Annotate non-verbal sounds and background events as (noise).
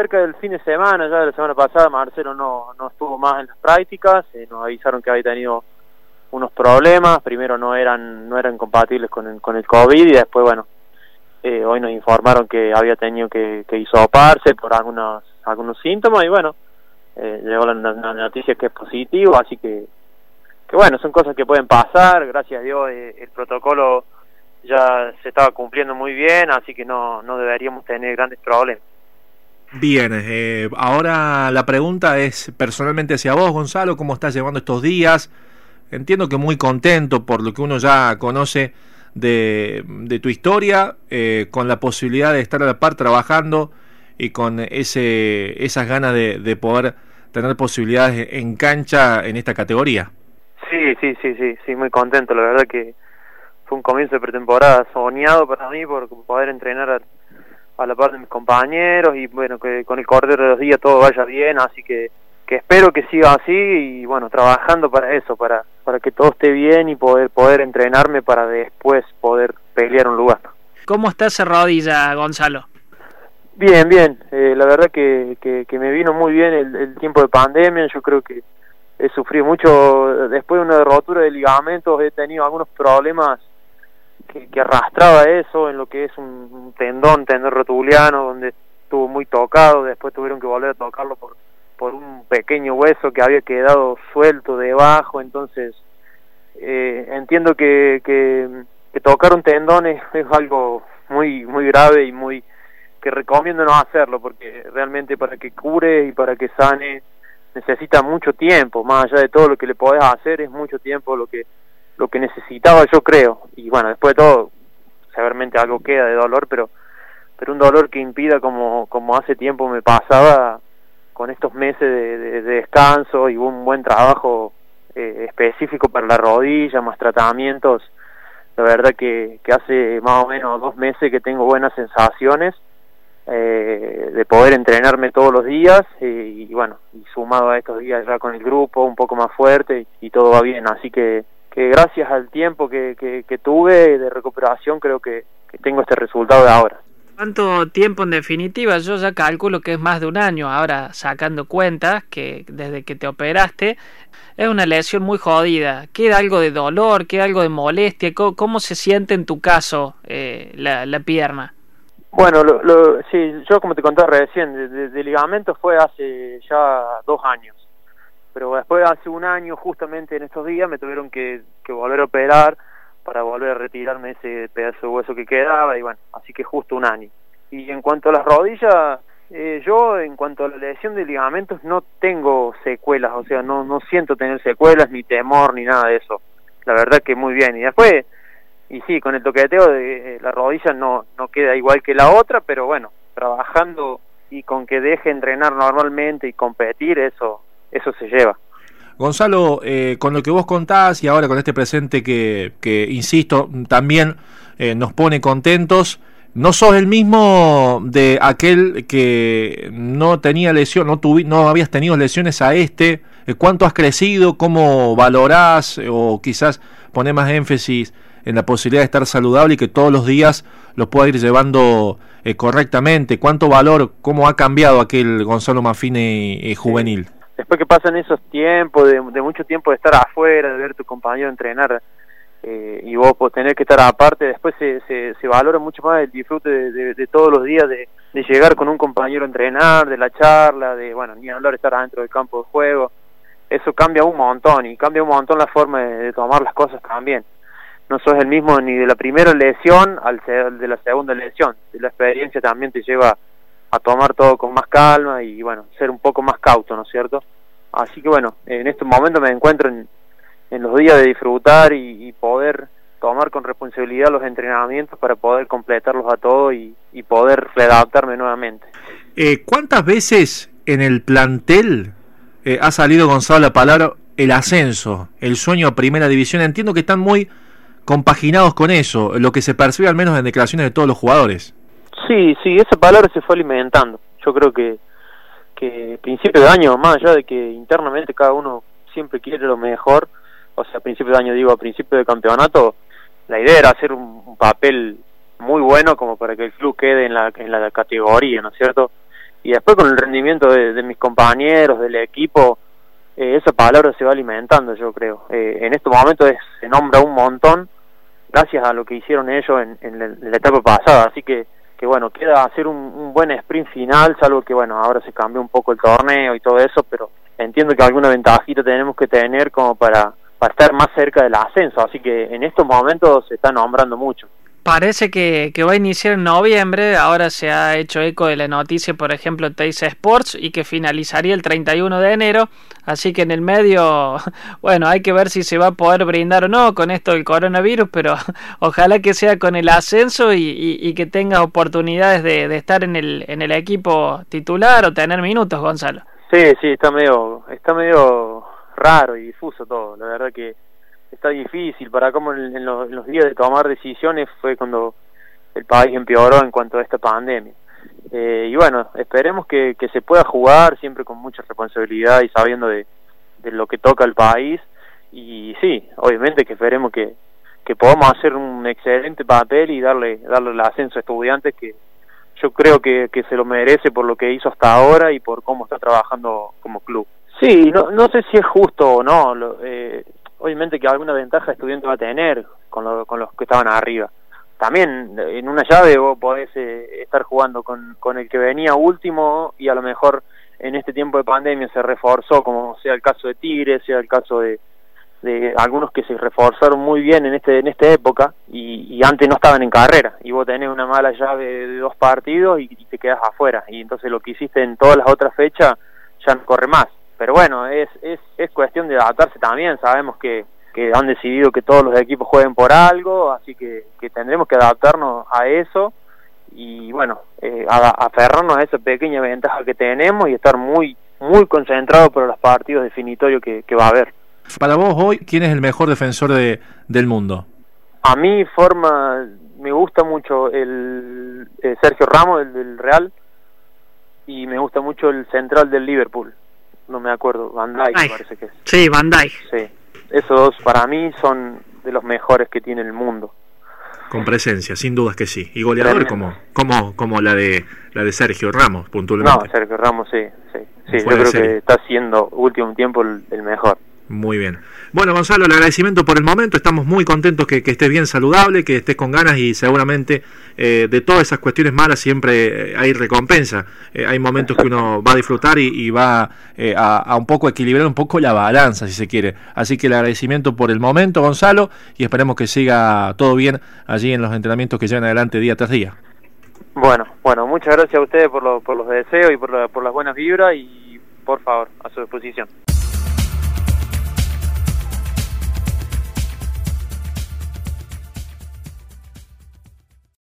cerca del fin de semana, ya de la semana pasada, Marcelo no, no estuvo más en las prácticas, eh, nos avisaron que había tenido unos problemas, primero no eran no eran compatibles con el, con el COVID y después, bueno, eh, hoy nos informaron que había tenido que, que hisoparse por algunos, algunos síntomas y bueno, eh, llegó la, noticia que es positivo, así que, que bueno, son cosas que pueden pasar, gracias a Dios eh, el protocolo ya se estaba cumpliendo muy bien, así que no, no deberíamos tener grandes problemas. Bien, eh, ahora la pregunta es personalmente hacia vos, Gonzalo, ¿cómo estás llevando estos días? Entiendo que muy contento por lo que uno ya conoce de, de tu historia, eh, con la posibilidad de estar a la par trabajando y con ese, esas ganas de, de poder tener posibilidades en cancha en esta categoría. Sí, sí, sí, sí, sí, muy contento, la verdad que fue un comienzo de pretemporada soñado para mí por poder entrenar a, a la par de mis compañeros y bueno, que con el correr de los días todo vaya bien, así que, que espero que siga así y bueno, trabajando para eso, para, para que todo esté bien y poder, poder entrenarme para después poder pelear un lugar. ¿Cómo está esa rodilla, Gonzalo? Bien, bien, eh, la verdad que, que, que, me vino muy bien el, el tiempo de pandemia, yo creo que he sufrido mucho, después de una rotura de ligamentos he tenido algunos problemas que, arrastraba eso en lo que es un, tendón, tendón rotuliano, donde estuvo muy tocado, después tuvieron que volver a tocarlo por, por un pequeño hueso que había quedado suelto debajo, entonces eh, entiendo que, que, tocar un tendón es, algo muy, muy grave y muy que recomiendo no hacerlo, porque realmente para que cure y para que sane necesita mucho tiempo, más allá de todo lo que le podés hacer, es mucho tiempo lo que lo que necesitaba yo creo. Y bueno después de todo severamente algo queda de dolor pero pero un dolor que impida como como hace tiempo me pasaba con estos meses de, de, descanso y un buen trabajo eh, específico para la rodilla más tratamientos la verdad que, hace más o menos dos meses que tengo buenas sensaciones eh, de poder entrenarme todos los días y, y, bueno y sumado a estos días ya con el grupo un poco más fuerte y todo va bien. Así que que gracias al tiempo que, que, tuve de recuperación creo que, tengo este resultado de ahora. ¿Cuánto tiempo en definitiva? Yo ya calculo que es más de un año, ahora sacando cuentas que desde que te operaste es una lesión muy jodida. ¿Queda algo de dolor? ¿Queda algo de molestia? ¿Cómo, se siente en tu caso eh, la, la, pierna? Bueno, lo, lo, sí, yo como te conté recién, de, de ligamento fue hace ya dos años pero después hace un año justamente en estos días me tuvieron que, volver a operar para volver a retirarme ese pedazo de hueso que quedaba y bueno, así que justo un año. Y en cuanto a las rodillas, eh, yo en cuanto a la lesión de ligamentos no tengo secuelas, o sea, no, no siento tener secuelas, ni temor, ni nada de eso. La verdad que muy bien. Y después, y sí, con el toqueteo de eh, la rodilla no, no queda igual que la otra, pero bueno, trabajando y con que deje entrenar normalmente y competir, eso eso se lleva. Gonzalo, eh, con lo que vos contás y ahora con este presente que, que insisto, también eh, nos pone contentos, no sos el mismo de aquel que no tenía lesión, no, no habías tenido lesiones a este. Eh, ¿Cuánto has crecido? ¿Cómo valorás? O quizás poner más énfasis en la posibilidad de estar saludable y que todos los días lo pueda ir llevando correctamente. ¿Cuánto valor, cómo ha cambiado aquel Gonzalo Mafine juvenil? Después que pasan esos tiempos, de, mucho tiempo de estar afuera, de ver tu compañero entrenar eh, y vos pues, tener que estar aparte, después se, se, valora mucho más el disfrute de, de, todos los días, de, de, llegar con un compañero a entrenar, de la charla, de, bueno, ni hablar estar adentro del campo de juego, eso cambia un montón y cambia un montón la forma de, tomar las cosas también. No sos el mismo ni de la primera lesión al de la segunda lesión, la experiencia también te lleva a tomar todo con más calma y bueno, ser un poco más cauto, ¿no es cierto? Así que bueno, en este momento me encuentro en, en los días de disfrutar y, poder tomar con responsabilidad los entrenamientos para poder completarlos a todos y, y poder readaptarme nuevamente. Eh, ¿Cuántas veces en el plantel eh, ha salido Gonzalo la palabra el ascenso, el sueño a primera división? Entiendo que están muy compaginados con eso, lo que se percibe al menos en declaraciones de todos los jugadores. Sí, sí, esa palabra se fue alimentando. Yo creo que, que principio de año, más allá de que internamente cada uno siempre quiere lo mejor, o sea, a principio de año digo, a principio de campeonato, la idea era hacer un, papel muy bueno como para que el club quede en la, en la categoría, ¿no es cierto? y después con el rendimiento de, mis compañeros, del equipo, eh, esa palabra se va alimentando, yo creo. Eh, en estos momentos se nombra un montón gracias a lo que hicieron ellos en, la, etapa pasada, así que, que bueno, queda hacer un, buen sprint final, salvo que bueno, ahora se cambió un poco el torneo y todo eso, pero entiendo que alguna ventajita tenemos que tener como para, para estar más cerca del ascenso, así que en estos momentos se está nombrando mucho. Parece que, que, va a iniciar en noviembre, ahora se ha hecho eco de la noticia, por ejemplo, Teis Sports, y que finalizaría el 31 de enero, así que en el medio, (laughs) bueno, hay que ver si se va a poder brindar o no con esto del coronavirus, pero (laughs) ojalá que sea con el ascenso y, que tenga oportunidades de, de, estar en el, en el equipo titular o tener minutos, Gonzalo. Sí, sí, está medio, está medio raro y difuso todo, la verdad que está difícil para cómo en, los, días de tomar decisiones fue cuando el país empeoró en cuanto a esta pandemia. Eh, y bueno, esperemos que, que, se pueda jugar siempre con mucha responsabilidad y sabiendo de, de lo que toca al país. Y sí, obviamente que esperemos que, que podamos hacer un excelente papel y darle, darle el ascenso a estudiantes que yo creo que, que se lo merece por lo que hizo hasta ahora y por cómo está trabajando como club. Sí, no, no sé si es justo o no. Lo, eh, obviamente que alguna ventaja estudiante va a tener con, con los que estaban arriba. También en una llave vos podés eh, estar jugando con, con el que venía último y a lo mejor en este tiempo de pandemia se reforzó, como sea el caso de Tigre, sea el caso de, de algunos que se reforzaron muy bien en este en esta época y, y, antes no estaban en carrera. Y vos tenés una mala llave de dos partidos y, y, te quedas afuera. Y entonces lo que hiciste en todas las otras fechas ya no corre más pero bueno, es, es, es cuestión de adaptarse también, sabemos que, que han decidido que todos los equipos jueguen por algo, así que, que tendremos que adaptarnos a eso y bueno, eh, aferrarnos a esa pequeña ventaja que tenemos y estar muy, muy concentrados por los partidos definitorios que, que va a haber. Para vos hoy, ¿quién es el mejor defensor de, del mundo? A mí forma, me gusta mucho el, eh, Sergio Ramos, el del Real, y me gusta mucho el central del Liverpool no me acuerdo, Van Dijk me parece que es. Sí, Van Dijk. Sí, esos dos para mí son de los mejores que tiene el mundo. Con presencia, sin dudas que sí. Y goleador como, como, como la de la de Sergio Ramos, puntualmente. No, Sergio Ramos sí, sí. sí yo creo que está siendo último tiempo el mejor. Muy bien. Bueno, Gonzalo, el agradecimiento por el momento. Estamos muy contentos que, estés bien saludable, que estés con ganas y seguramente eh, de todas esas cuestiones malas siempre eh, hay recompensa. Eh, hay momentos que uno va a disfrutar y, va a, un poco equilibrar un poco la balanza, si se quiere. Así que el agradecimiento por el momento, Gonzalo, y esperemos que siga todo bien allí en los entrenamientos que llevan adelante día tras día. Bueno, bueno, muchas gracias a ustedes por, por los deseos y por, por las buenas vibras y por favor, a su disposición.